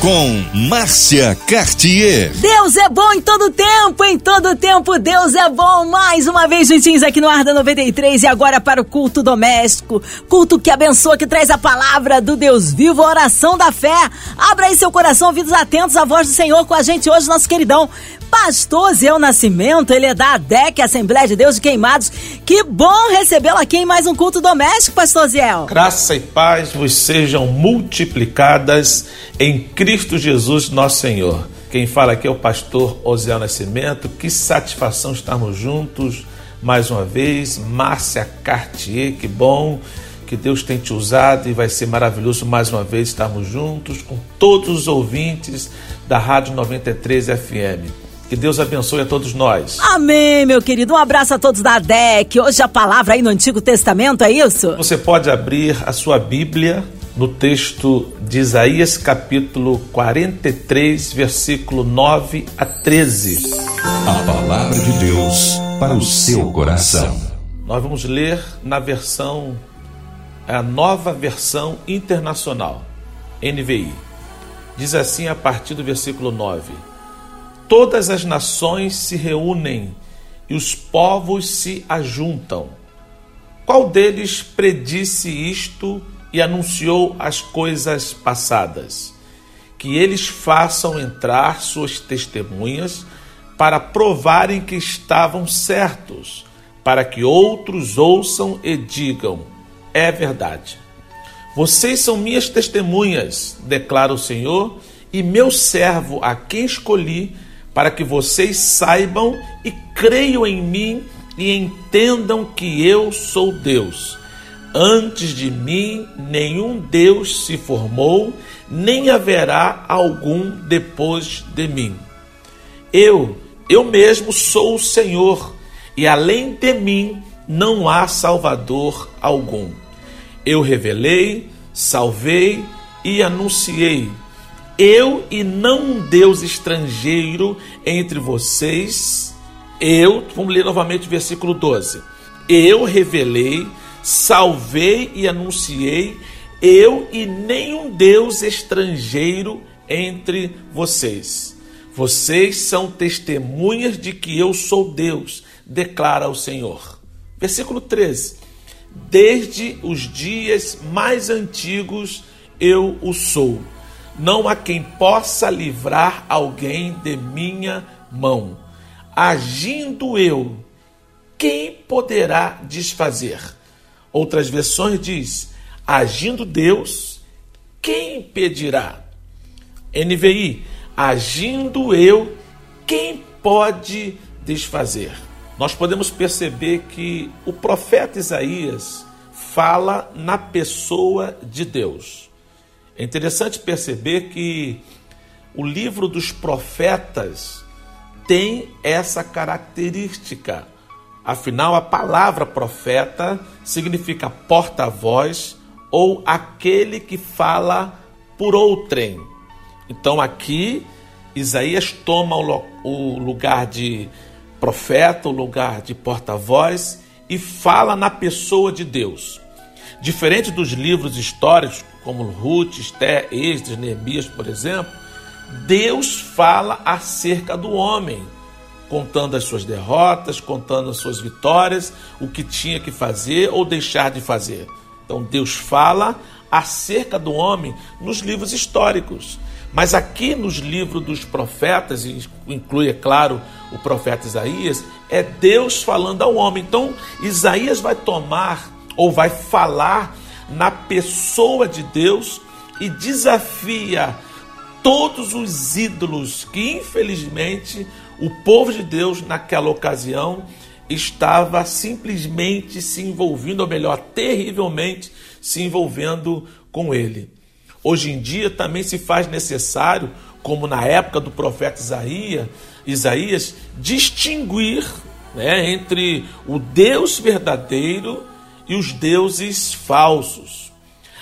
Com Márcia Cartier. Deus é bom em todo tempo, em todo tempo Deus é bom. Mais uma vez juntinhos aqui no Arda 93 e agora para o culto doméstico. Culto que abençoa, que traz a palavra do Deus vivo, a oração da fé. Abra aí seu coração, ouvidos atentos à voz do Senhor com a gente hoje, nosso queridão Pastor Zé Nascimento, ele é da ADEC, Assembleia de Deus de Queimados. Que bom recebê-lo aqui em mais um culto doméstico, Pastor Zé. Graça e paz vos sejam multiplicadas em Cristo Jesus, nosso Senhor. Quem fala aqui é o pastor Osiel Nascimento. Que satisfação estarmos juntos mais uma vez. Márcia Cartier, que bom que Deus tem te usado e vai ser maravilhoso mais uma vez estarmos juntos com todos os ouvintes da Rádio 93 FM. Que Deus abençoe a todos nós. Amém, meu querido. Um abraço a todos da DEC. Hoje a palavra aí no Antigo Testamento, é isso? Você pode abrir a sua Bíblia no texto de Isaías, capítulo 43, versículo 9 a 13. A palavra de Deus para o seu coração. Nós vamos ler na versão, a nova versão internacional, NVI. Diz assim a partir do versículo 9 todas as nações se reúnem e os povos se ajuntam. Qual deles predisse isto e anunciou as coisas passadas? Que eles façam entrar suas testemunhas para provarem que estavam certos, para que outros ouçam e digam: é verdade. Vocês são minhas testemunhas, declara o Senhor, e meu servo a quem escolhi para que vocês saibam e creiam em mim e entendam que eu sou Deus. Antes de mim, nenhum Deus se formou, nem haverá algum depois de mim. Eu, eu mesmo sou o Senhor, e além de mim não há Salvador algum. Eu revelei, salvei e anunciei eu e não um Deus estrangeiro entre vocês. Eu, vamos ler novamente o versículo 12. Eu revelei, salvei e anunciei, eu e nenhum Deus estrangeiro entre vocês. Vocês são testemunhas de que eu sou Deus, declara o Senhor. Versículo 13. Desde os dias mais antigos eu o sou não há quem possa livrar alguém de minha mão. Agindo eu, quem poderá desfazer? Outras versões diz: agindo Deus, quem impedirá? NVI, agindo eu, quem pode desfazer? Nós podemos perceber que o profeta Isaías fala na pessoa de Deus. É interessante perceber que o livro dos profetas tem essa característica. Afinal, a palavra profeta significa porta-voz ou aquele que fala por outrem. Então, aqui, Isaías toma o lugar de profeta, o lugar de porta-voz e fala na pessoa de Deus. Diferente dos livros históricos, como Ruth, Esté, Esdras, Neemias, por exemplo, Deus fala acerca do homem, contando as suas derrotas, contando as suas vitórias, o que tinha que fazer ou deixar de fazer. Então Deus fala acerca do homem nos livros históricos. Mas aqui nos livros dos profetas, inclui, é claro, o profeta Isaías, é Deus falando ao homem. Então Isaías vai tomar ou vai falar na pessoa de Deus e desafia todos os ídolos que, infelizmente, o povo de Deus naquela ocasião estava simplesmente se envolvendo, ou melhor, terrivelmente se envolvendo com ele. Hoje em dia também se faz necessário, como na época do profeta Isaías, Isaías distinguir né, entre o Deus verdadeiro e os deuses falsos.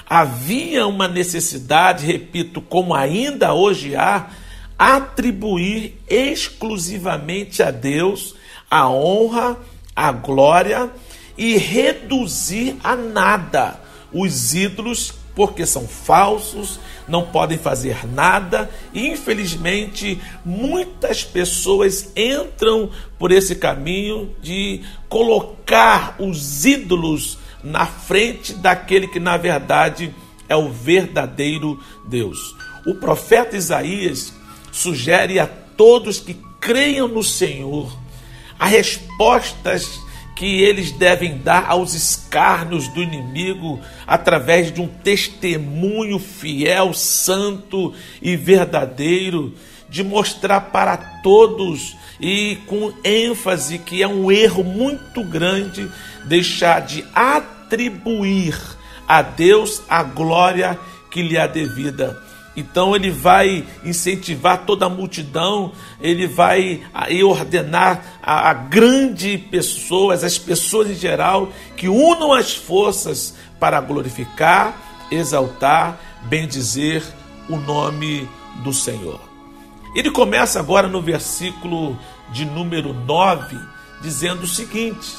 Havia uma necessidade, repito, como ainda hoje há, atribuir exclusivamente a Deus a honra, a glória e reduzir a nada os ídolos, porque são falsos, não podem fazer nada, e infelizmente muitas pessoas entram por esse caminho de colocar os ídolos na frente daquele que na verdade é o verdadeiro Deus. O profeta Isaías sugere a todos que creiam no Senhor as respostas que eles devem dar aos escárnios do inimigo através de um testemunho fiel, santo e verdadeiro, de mostrar para todos e com ênfase que é um erro muito grande deixar de atribuir a Deus a glória que lhe é devida. Então ele vai incentivar toda a multidão, ele vai aí ordenar a, a grande pessoas, as pessoas em geral, que unam as forças para glorificar, exaltar, bendizer o nome do Senhor. Ele começa agora no versículo de número 9, dizendo o seguinte: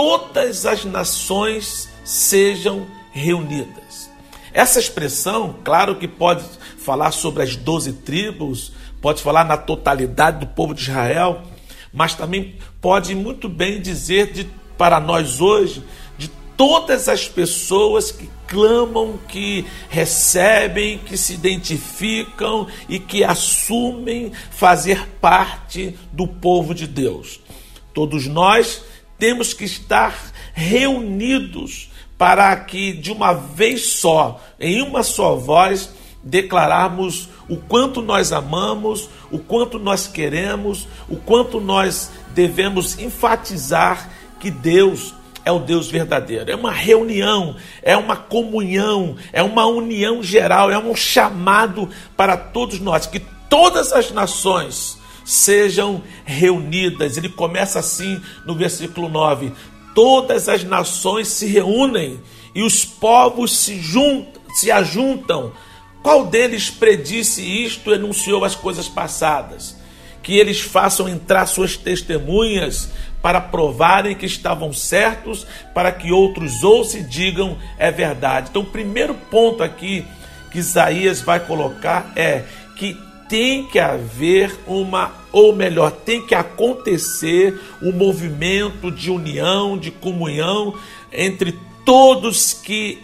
Todas as nações sejam reunidas. Essa expressão, claro que pode falar sobre as doze tribos, pode falar na totalidade do povo de Israel, mas também pode muito bem dizer de, para nós hoje de todas as pessoas que clamam, que recebem, que se identificam e que assumem fazer parte do povo de Deus. Todos nós temos que estar reunidos para que de uma vez só, em uma só voz, declararmos o quanto nós amamos, o quanto nós queremos, o quanto nós devemos enfatizar que Deus é o Deus verdadeiro. É uma reunião, é uma comunhão, é uma união geral, é um chamado para todos nós, que todas as nações sejam reunidas. Ele começa assim no versículo 9: todas as nações se reúnem e os povos se, juntam, se ajuntam. Qual deles predisse isto, enunciou as coisas passadas? Que eles façam entrar suas testemunhas para provarem que estavam certos, para que outros ouçam e digam é verdade. Então, o primeiro ponto aqui que Isaías vai colocar é que tem que haver uma, ou melhor, tem que acontecer um movimento de união, de comunhão entre todos que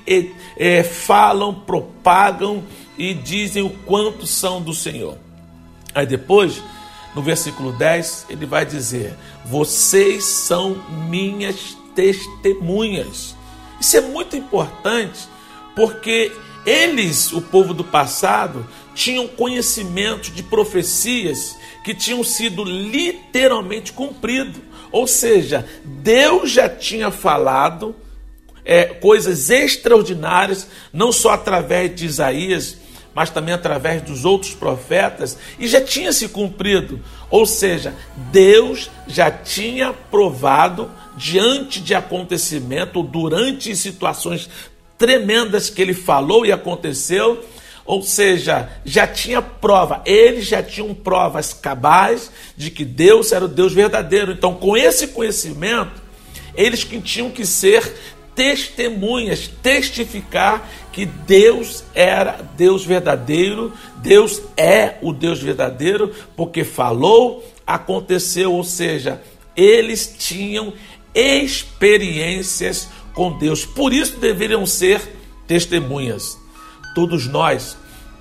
é, falam, propagam e dizem o quanto são do Senhor. Aí depois, no versículo 10, ele vai dizer: Vocês são minhas testemunhas. Isso é muito importante, porque eles, o povo do passado, tinham conhecimento de profecias que tinham sido literalmente cumprido. Ou seja, Deus já tinha falado é, coisas extraordinárias, não só através de Isaías, mas também através dos outros profetas, e já tinha se cumprido. Ou seja, Deus já tinha provado diante de acontecimento, durante situações tremendas que ele falou e aconteceu, ou seja, já tinha prova, eles já tinham provas cabais de que Deus era o Deus verdadeiro. Então, com esse conhecimento, eles que tinham que ser testemunhas, testificar que Deus era Deus verdadeiro, Deus é o Deus verdadeiro, porque falou, aconteceu, ou seja, eles tinham experiências com Deus. Por isso deveriam ser testemunhas. Todos nós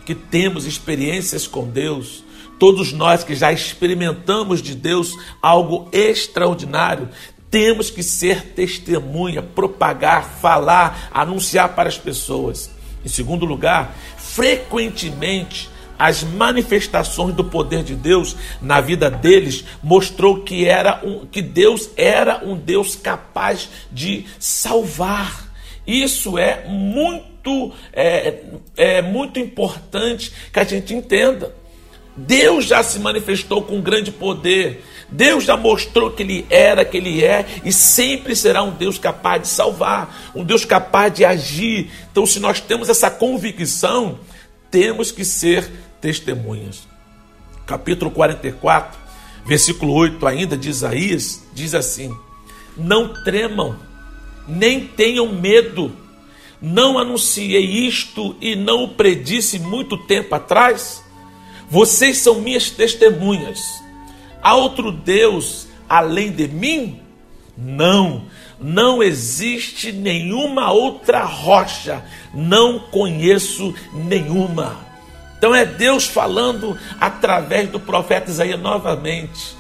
que temos experiências com Deus, todos nós que já experimentamos de Deus algo extraordinário, temos que ser testemunha, propagar, falar, anunciar para as pessoas. Em segundo lugar, frequentemente as manifestações do poder de Deus na vida deles mostrou que era um, que Deus era um Deus capaz de salvar. Isso é muito é, é muito importante que a gente entenda. Deus já se manifestou com grande poder. Deus já mostrou que Ele era, que Ele é e sempre será um Deus capaz de salvar, um Deus capaz de agir. Então, se nós temos essa convicção, temos que ser testemunhas. capítulo 44, versículo 8 ainda de Isaías, diz assim: Não tremam, nem tenham medo. Não anunciei isto e não o predisse muito tempo atrás? Vocês são minhas testemunhas. Há outro Deus além de mim? Não, não existe nenhuma outra rocha, não conheço nenhuma. Então é Deus falando através do profeta Isaías novamente.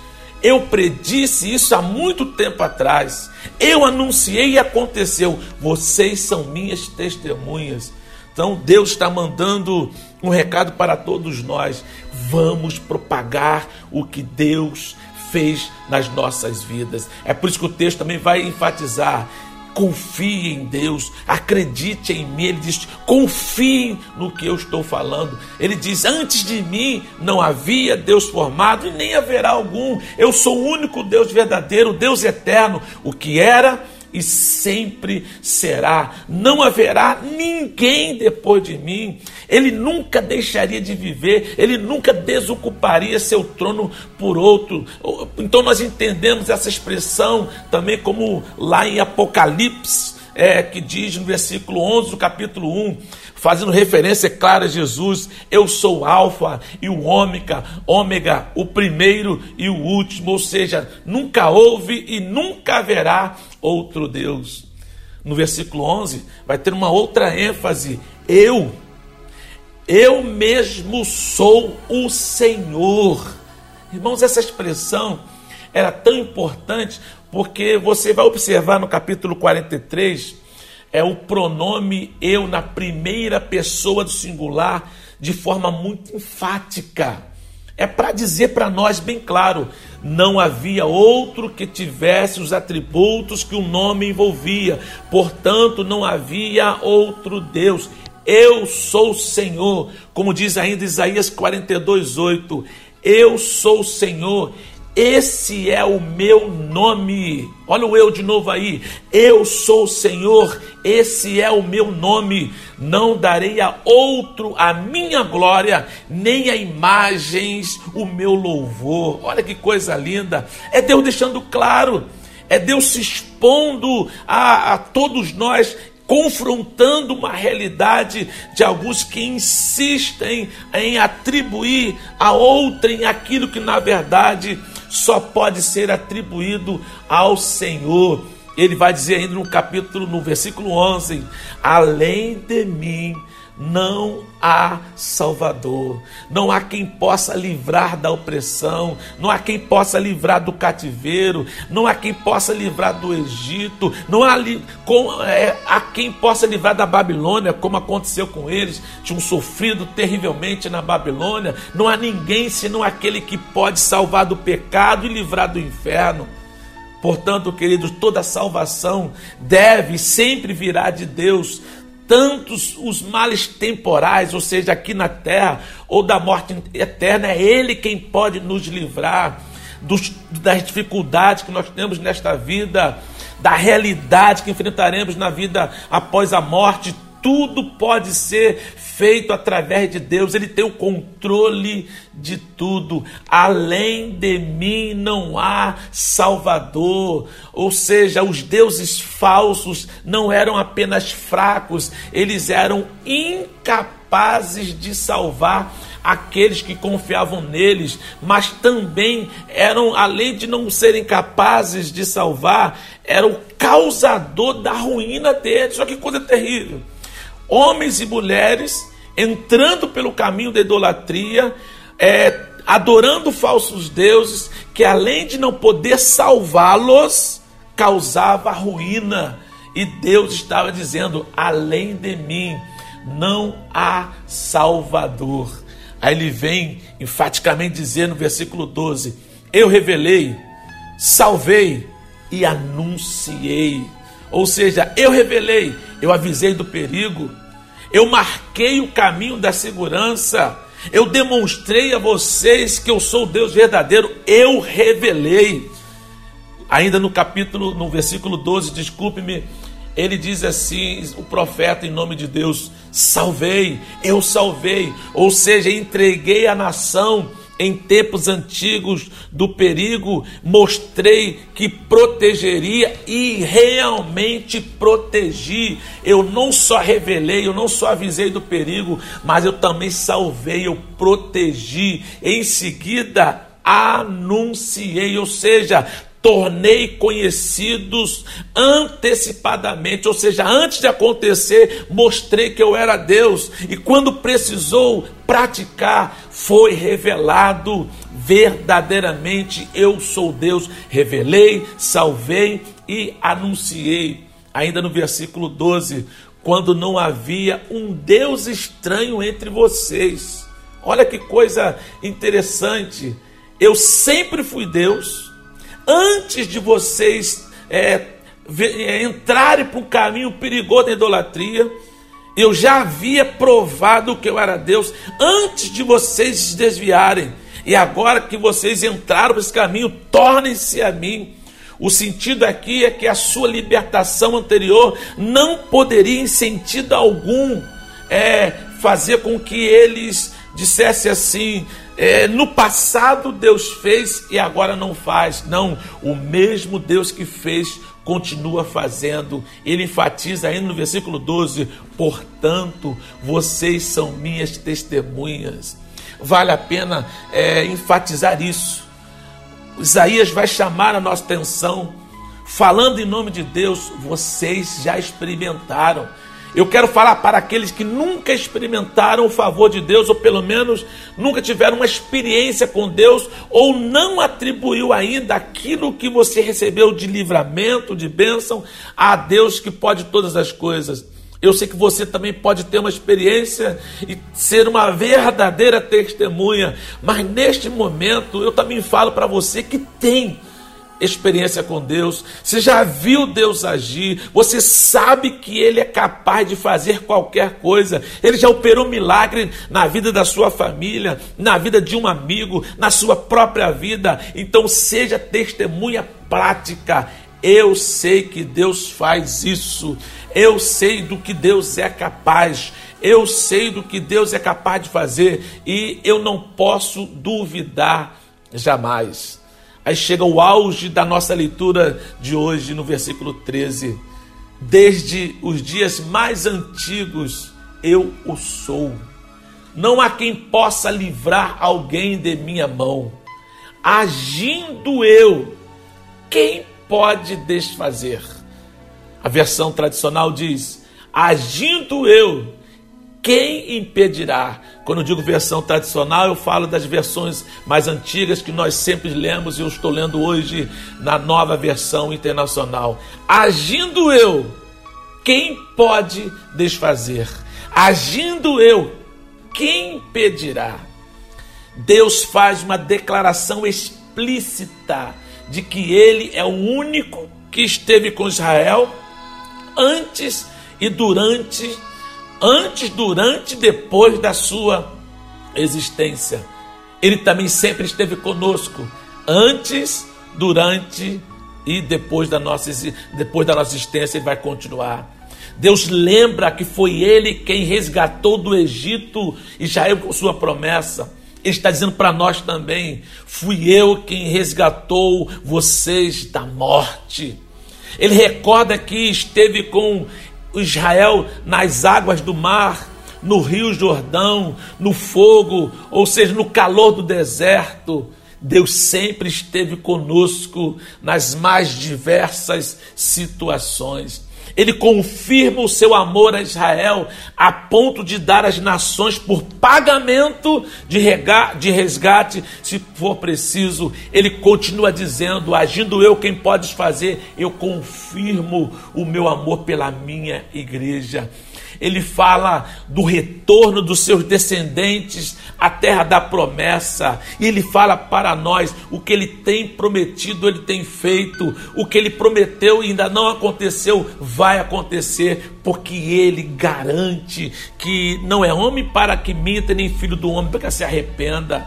Eu predisse isso há muito tempo atrás. Eu anunciei e aconteceu. Vocês são minhas testemunhas. Então Deus está mandando um recado para todos nós. Vamos propagar o que Deus fez nas nossas vidas. É por isso que o texto também vai enfatizar. Confie em Deus, acredite em mim. Ele diz: confie no que eu estou falando. Ele diz: Antes de mim não havia Deus formado e nem haverá algum. Eu sou o único Deus verdadeiro, Deus eterno. O que era, e sempre será. Não haverá ninguém depois de mim. Ele nunca deixaria de viver, ele nunca desocuparia seu trono por outro. Então nós entendemos essa expressão também como lá em Apocalipse, é, que diz no versículo 11 do capítulo 1, fazendo referência clara a Jesus, eu sou o alfa e o ômega, ômega, o primeiro e o último, ou seja, nunca houve e nunca haverá outro Deus. No versículo 11 vai ter uma outra ênfase, eu, eu mesmo sou o Senhor. Irmãos, essa expressão era tão importante porque você vai observar no capítulo 43 é o pronome eu na primeira pessoa do singular de forma muito enfática. É para dizer para nós bem claro: não havia outro que tivesse os atributos que o nome envolvia, portanto, não havia outro Deus. Eu sou o Senhor, como diz ainda Isaías 42, 8. Eu sou o Senhor esse é o meu nome. Olha o eu de novo aí. Eu sou o Senhor, esse é o meu nome. Não darei a outro a minha glória, nem a imagens o meu louvor. Olha que coisa linda. É Deus deixando claro. É Deus se expondo a, a todos nós confrontando uma realidade de alguns que insistem em atribuir a outrem aquilo que na verdade só pode ser atribuído ao Senhor. Ele vai dizer ainda no capítulo, no versículo 11: Além de mim não há Salvador, não há quem possa livrar da opressão, não há quem possa livrar do cativeiro, não há quem possa livrar do Egito, não há, com, é, quem possa livrar da Babilônia, como aconteceu com eles, tinham sofrido terrivelmente na Babilônia. Não há ninguém senão aquele que pode salvar do pecado e livrar do inferno. Portanto, queridos, toda salvação deve sempre virá de Deus tantos os males temporais, ou seja, aqui na terra, ou da morte eterna, é Ele quem pode nos livrar dos, das dificuldades que nós temos nesta vida, da realidade que enfrentaremos na vida após a morte. Tudo pode ser feito através de Deus, Ele tem o controle de tudo. Além de mim não há Salvador. Ou seja, os deuses falsos não eram apenas fracos, eles eram incapazes de salvar aqueles que confiavam neles, mas também eram, além de não serem capazes de salvar, era o causador da ruína deles. Olha que coisa terrível homens e mulheres entrando pelo caminho da idolatria, é, adorando falsos deuses, que além de não poder salvá-los, causava ruína. E Deus estava dizendo: além de mim não há Salvador. Aí ele vem enfaticamente dizer no versículo 12: Eu revelei, salvei e anunciei. Ou seja, eu revelei, eu avisei do perigo, eu marquei o caminho da segurança, eu demonstrei a vocês que eu sou o Deus verdadeiro, eu revelei. Ainda no capítulo, no versículo 12, desculpe-me, ele diz assim: o profeta, em nome de Deus, salvei, eu salvei, ou seja, entreguei a nação em tempos antigos do perigo, mostrei que protegeria e realmente protegi. Eu não só revelei, eu não só avisei do perigo, mas eu também salvei, eu protegi. Em seguida, anunciei, ou seja, tornei conhecidos antecipadamente, ou seja, antes de acontecer, mostrei que eu era Deus, e quando precisou praticar, foi revelado verdadeiramente eu sou Deus. Revelei, salvei e anunciei. Ainda no versículo 12, quando não havia um Deus estranho entre vocês. Olha que coisa interessante. Eu sempre fui Deus antes de vocês é, é, entrarem para um caminho perigoso da idolatria, eu já havia provado que eu era Deus antes de vocês se desviarem. E agora que vocês entraram para esse caminho, tornem-se a mim. O sentido aqui é que a sua libertação anterior não poderia, em sentido algum, é, fazer com que eles dissessem assim: é, no passado Deus fez e agora não faz. Não, o mesmo Deus que fez continua fazendo. Ele enfatiza ainda no versículo 12: portanto, vocês são minhas testemunhas. Vale a pena é, enfatizar isso. Isaías vai chamar a nossa atenção, falando em nome de Deus, vocês já experimentaram. Eu quero falar para aqueles que nunca experimentaram o favor de Deus, ou pelo menos nunca tiveram uma experiência com Deus, ou não atribuiu ainda aquilo que você recebeu de livramento, de bênção, a Deus que pode todas as coisas. Eu sei que você também pode ter uma experiência e ser uma verdadeira testemunha, mas neste momento eu também falo para você que tem experiência com Deus, você já viu Deus agir, você sabe que Ele é capaz de fazer qualquer coisa, Ele já operou milagre na vida da sua família, na vida de um amigo, na sua própria vida, então seja testemunha prática. Eu sei que Deus faz isso, eu sei do que Deus é capaz, eu sei do que Deus é capaz de fazer e eu não posso duvidar jamais. Aí chega o auge da nossa leitura de hoje, no versículo 13. Desde os dias mais antigos, eu o sou. Não há quem possa livrar alguém de minha mão. Agindo eu, quem pode desfazer? A versão tradicional diz: Agindo eu, quem impedirá? Quando eu digo versão tradicional, eu falo das versões mais antigas que nós sempre lemos e eu estou lendo hoje na nova versão internacional. Agindo eu, quem pode desfazer? Agindo eu, quem impedirá? Deus faz uma declaração explícita de que ele é o único que esteve com Israel antes e durante antes, durante e depois da sua existência. Ele também sempre esteve conosco, antes, durante e depois da nossa, depois da nossa existência, ele vai continuar. Deus lembra que foi ele quem resgatou do Egito Israel com sua promessa. Ele está dizendo para nós também: fui eu quem resgatou vocês da morte. Ele recorda que esteve com Israel nas águas do mar, no Rio Jordão, no fogo, ou seja, no calor do deserto. Deus sempre esteve conosco nas mais diversas situações. Ele confirma o seu amor a Israel a ponto de dar às nações por pagamento de, de resgate, se for preciso. Ele continua dizendo: agindo eu, quem podes fazer? Eu confirmo o meu amor pela minha igreja ele fala do retorno dos seus descendentes à terra da promessa, e ele fala para nós o que ele tem prometido, ele tem feito, o que ele prometeu e ainda não aconteceu, vai acontecer, porque ele garante que não é homem para que minta, nem filho do homem para que se arrependa.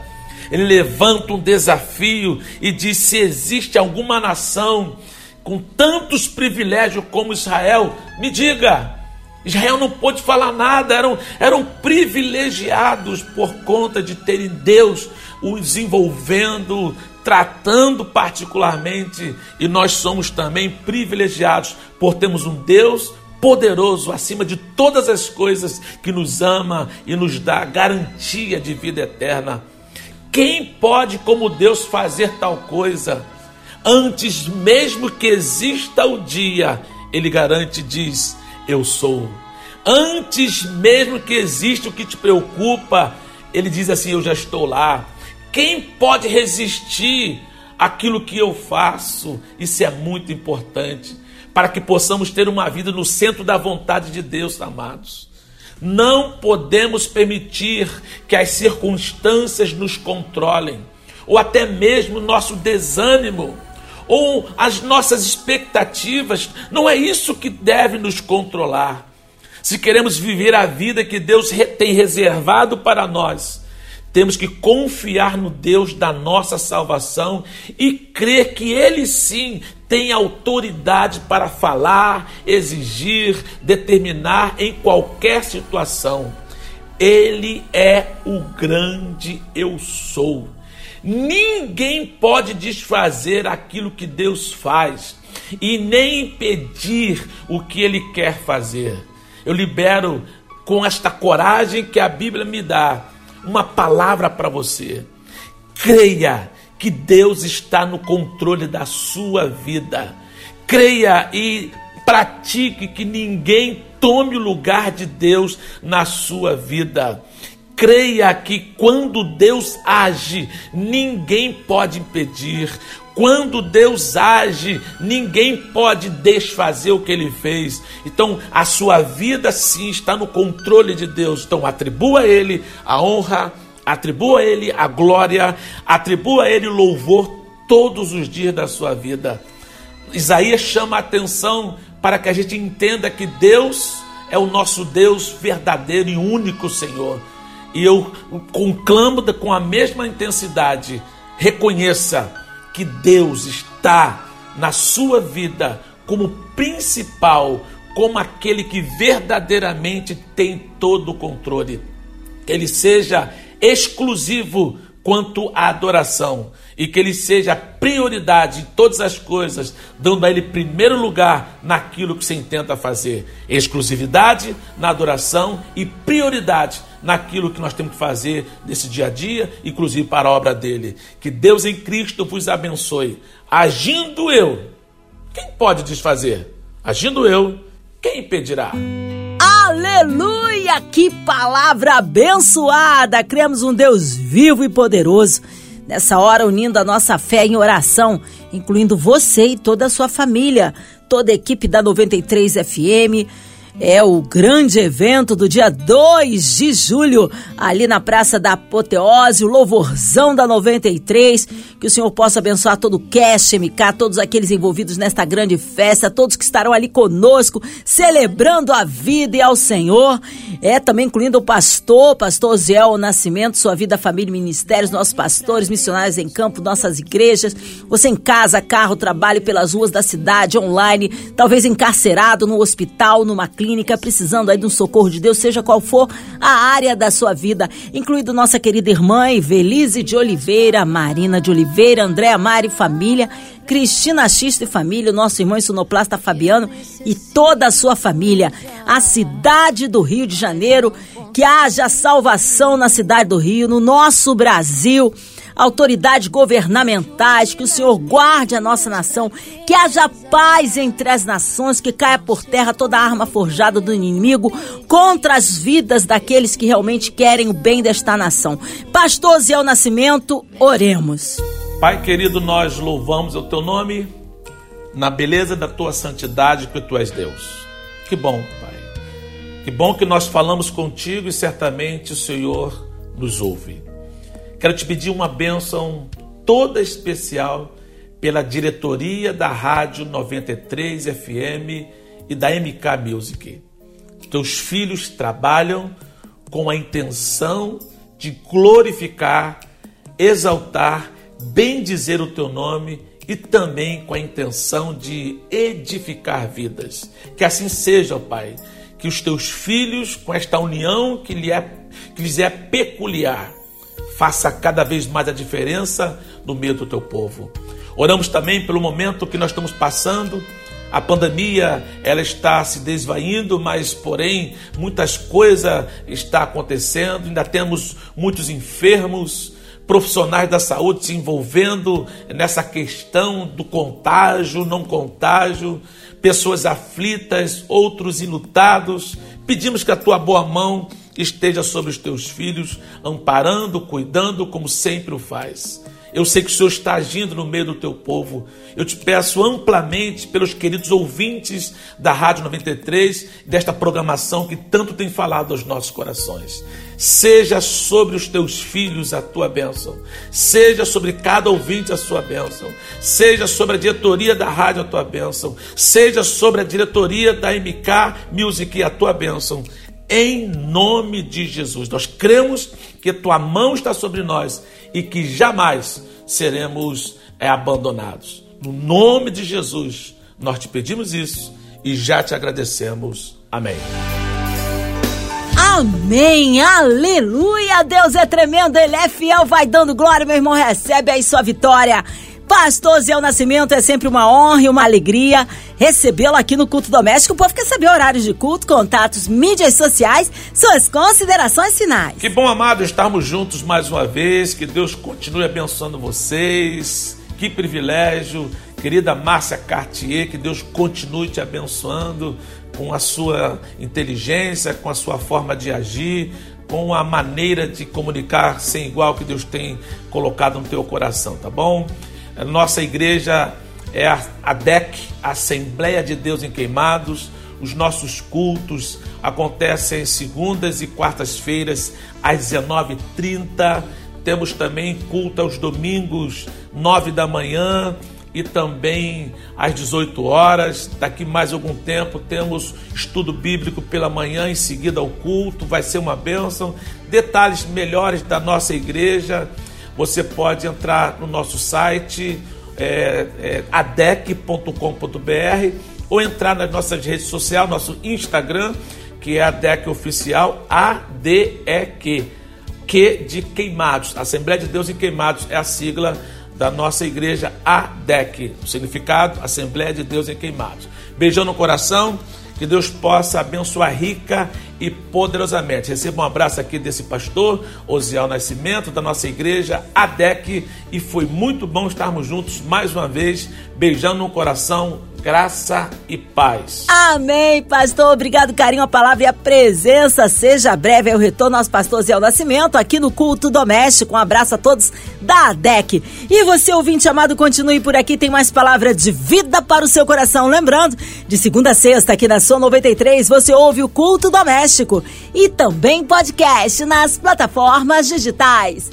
Ele levanta um desafio e diz: se existe alguma nação com tantos privilégios como Israel, me diga, Israel não pôde falar nada, eram, eram privilegiados por conta de terem Deus o desenvolvendo, tratando particularmente, e nós somos também privilegiados por termos um Deus poderoso acima de todas as coisas que nos ama e nos dá garantia de vida eterna. Quem pode, como Deus, fazer tal coisa? Antes mesmo que exista o dia, Ele garante, diz: Eu sou. Antes mesmo que exista o que te preocupa, Ele diz assim: Eu já estou lá. Quem pode resistir aquilo que eu faço? Isso é muito importante para que possamos ter uma vida no centro da vontade de Deus, amados. Não podemos permitir que as circunstâncias nos controlem, ou até mesmo nosso desânimo, ou as nossas expectativas. Não é isso que deve nos controlar. Se queremos viver a vida que Deus tem reservado para nós, temos que confiar no Deus da nossa salvação e crer que Ele sim tem autoridade para falar, exigir, determinar em qualquer situação. Ele é o grande eu sou. Ninguém pode desfazer aquilo que Deus faz e nem impedir o que Ele quer fazer. Eu libero com esta coragem que a Bíblia me dá uma palavra para você. Creia que Deus está no controle da sua vida. Creia e pratique que ninguém tome o lugar de Deus na sua vida. Creia que quando Deus age, ninguém pode impedir. Quando Deus age, ninguém pode desfazer o que ele fez. Então, a sua vida sim está no controle de Deus. Então, atribua a ele a honra, atribua a ele a glória, atribua a ele louvor todos os dias da sua vida. Isaías chama a atenção para que a gente entenda que Deus é o nosso Deus verdadeiro e único Senhor. E eu conclamo com a mesma intensidade: reconheça que Deus está na sua vida como principal, como aquele que verdadeiramente tem todo o controle. Que ele seja exclusivo quanto à adoração e que ele seja prioridade em todas as coisas, dando a ele primeiro lugar naquilo que você intenta fazer. Exclusividade na adoração e prioridade naquilo que nós temos que fazer nesse dia a dia, inclusive para a obra dele. Que Deus em Cristo vos abençoe. Agindo eu, quem pode desfazer? Agindo eu, quem impedirá? Aleluia! Que palavra abençoada! Cremos um Deus vivo e poderoso. Nessa hora, unindo a nossa fé em oração, incluindo você e toda a sua família, toda a equipe da 93 FM é o grande evento do dia 2 de julho, ali na Praça da Apoteose, o louvorzão da 93. Que o Senhor possa abençoar todo o Cast MK, todos aqueles envolvidos nesta grande festa, todos que estarão ali conosco, celebrando a vida e ao Senhor. É também incluindo o pastor, pastor Ziel Nascimento, sua vida, família e ministérios, nossos pastores, missionários em campo, nossas igrejas. Você em casa, carro, trabalho pelas ruas da cidade, online, talvez encarcerado no hospital, numa clínica clínica, precisando aí de um socorro de Deus, seja qual for a área da sua vida, incluindo nossa querida irmã Evelise de Oliveira, Marina de Oliveira, Andréa Mari família, Cristina Xista e família, nosso irmão sonoplasta Fabiano e toda a sua família. A cidade do Rio de Janeiro, que haja salvação na cidade do Rio, no nosso Brasil autoridades governamentais, que o Senhor guarde a nossa nação, que haja paz entre as nações, que caia por terra toda arma forjada do inimigo contra as vidas daqueles que realmente querem o bem desta nação. Pastor Zé Nascimento, oremos. Pai querido, nós louvamos o teu nome na beleza da tua santidade, que tu és Deus. Que bom, Pai. Que bom que nós falamos contigo e certamente o Senhor nos ouve. Quero te pedir uma bênção toda especial pela diretoria da Rádio 93 FM e da MK Music. Teus filhos trabalham com a intenção de glorificar, exaltar, bendizer o teu nome e também com a intenção de edificar vidas. Que assim seja, Pai, que os teus filhos, com esta união que, lhe é, que lhes é peculiar, faça cada vez mais a diferença no meio do teu povo. Oramos também pelo momento que nós estamos passando. A pandemia ela está se desvaindo, mas porém muitas coisas está acontecendo. Ainda temos muitos enfermos, profissionais da saúde se envolvendo nessa questão do contágio, não contágio, pessoas aflitas, outros enlutados. Pedimos que a tua boa mão esteja sobre os teus filhos, amparando, cuidando, como sempre o faz. Eu sei que o Senhor está agindo no meio do teu povo. Eu te peço amplamente pelos queridos ouvintes da Rádio 93, desta programação que tanto tem falado aos nossos corações. Seja sobre os teus filhos a tua bênção. Seja sobre cada ouvinte a sua bênção. Seja sobre a diretoria da rádio a tua bênção. Seja sobre a diretoria da MK Music a tua bênção em nome de Jesus. Nós cremos que tua mão está sobre nós e que jamais seremos é, abandonados. No nome de Jesus, nós te pedimos isso e já te agradecemos. Amém. Amém, aleluia, Deus é tremendo, Ele é fiel, vai dando glória, meu irmão, recebe aí sua vitória. Pastor Zé Nascimento, é sempre uma honra e uma alegria recebê-lo aqui no Culto Doméstico. O povo quer saber horários de culto, contatos, mídias sociais, suas considerações finais. Que bom, amado, estarmos juntos mais uma vez. Que Deus continue abençoando vocês. Que privilégio. Querida Márcia Cartier, que Deus continue te abençoando com a sua inteligência, com a sua forma de agir, com a maneira de comunicar sem igual que Deus tem colocado no teu coração, tá bom? Nossa igreja é a ADEC, Assembleia de Deus em Queimados. Os nossos cultos acontecem segundas e quartas-feiras às 19h30. Temos também culto aos domingos, 9 da manhã e também às 18 horas. Daqui mais algum tempo temos estudo bíblico pela manhã, em seguida ao culto, vai ser uma bênção. Detalhes melhores da nossa igreja você pode entrar no nosso site é, é, adec.com.br ou entrar nas nossas redes sociais, nosso Instagram, que é ADEC Oficial, ADEQ, que de Queimados, Assembleia de Deus em Queimados, é a sigla da nossa igreja ADEC, o significado Assembleia de Deus em Queimados. Beijão no coração, que Deus possa abençoar rica e poderosamente. Receba um abraço aqui desse pastor, Osiel Nascimento, da nossa igreja, ADEC, e foi muito bom estarmos juntos mais uma vez, beijando no coração, graça e paz. Amém, pastor. Obrigado, carinho, a palavra e a presença. Seja breve é o retorno nosso pastor Zé Nascimento aqui no Culto Doméstico. Um abraço a todos da ADEC. E você, ouvinte amado, continue por aqui. Tem mais palavra de vida para o seu coração. Lembrando, de segunda a sexta, aqui na Sua 93, você ouve o Culto Doméstico e também podcast nas plataformas digitais.